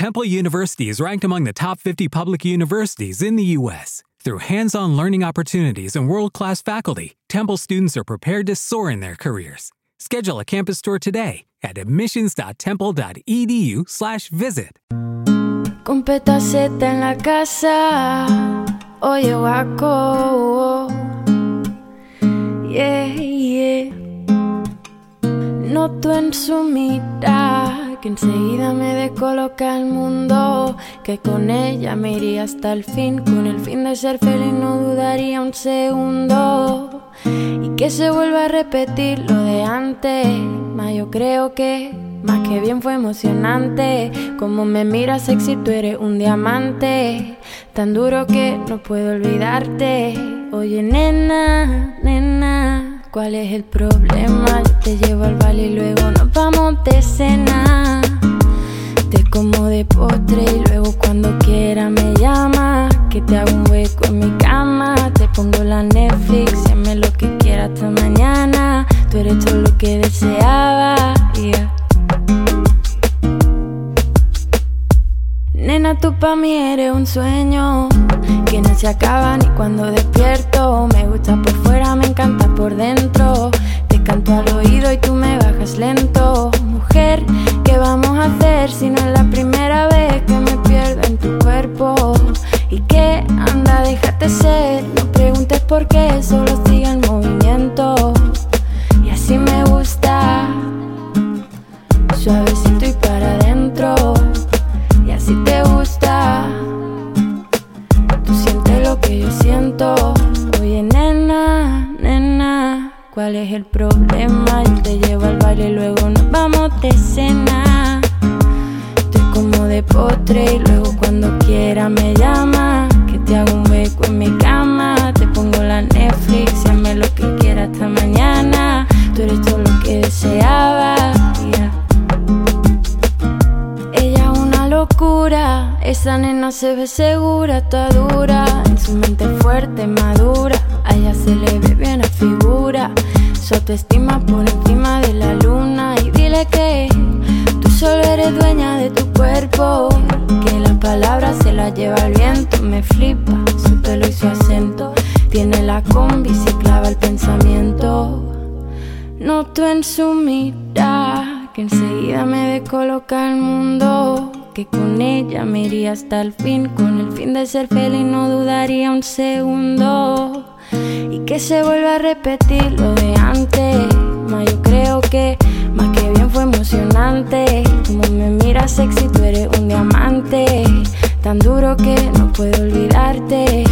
Temple University is ranked among the top 50 public universities in the U.S. Through hands on learning opportunities and world class faculty, Temple students are prepared to soar in their careers. Schedule a campus tour today at admissions.temple.edu/slash visit. En la casa, oye guaco. Yeah, yeah. Noto en su mirada que enseguida me descoloca el mundo, que con ella me iría hasta el fin, con el fin de ser feliz no dudaría un segundo, y que se vuelva a repetir lo de antes, más yo creo que más que bien fue emocionante, como me miras sexy tú eres un diamante, tan duro que no puedo olvidarte, oye nena, nena. ¿Cuál es el problema? Yo te llevo al baile y luego nos vamos de cena. Te hago un hueco en mi cama. Te pongo la Netflix y hazme lo que quieras hasta mañana. Tú eres todo lo que deseaba. Nena, tú pa' mí eres un sueño que no se acaba ni cuando despierto. Me gusta por fuera, me encanta por dentro. Te canto al oído y tú me bajas lento. Mujer, ¿qué vamos a hacer si no es la primera vez que me pierdo en tu cuerpo? ¿Y qué? Anda, déjate ser. No preguntes por qué, solo sigue el movimiento. Y así me gusta. Suavecito y para adentro. Y así te gusta que yo siento. Oye, nena, nena, ¿cuál es el problema? Yo te llevo al baile y luego nos vamos de cena. De postre y luego cuando quiera me llama. Que te hago un hueco en mi cama. Te pongo la Netflix y hazme lo que quieras hasta mañana. Tú eres todo lo que deseaba. Ella es una locura. Esa nena se ve segura, está dura su mente fuerte, madura. A ella se le ve bien la figura. Su autoestima por encima se las lleva el viento. Me flipa su pelo y su acento. Tiene la combi, se clava el pensamiento. Noto en su mirada que enseguida me descoloca el mundo que con ella me iría hasta el fin, con el fin de ser feliz no dudaría un segundo. Y que se vuelva a repetir lo de antes, más yo creo que más que bien fue emocionante. Como me miras sexy, tú eres un diamante, tan duro que no puedo olvidarte.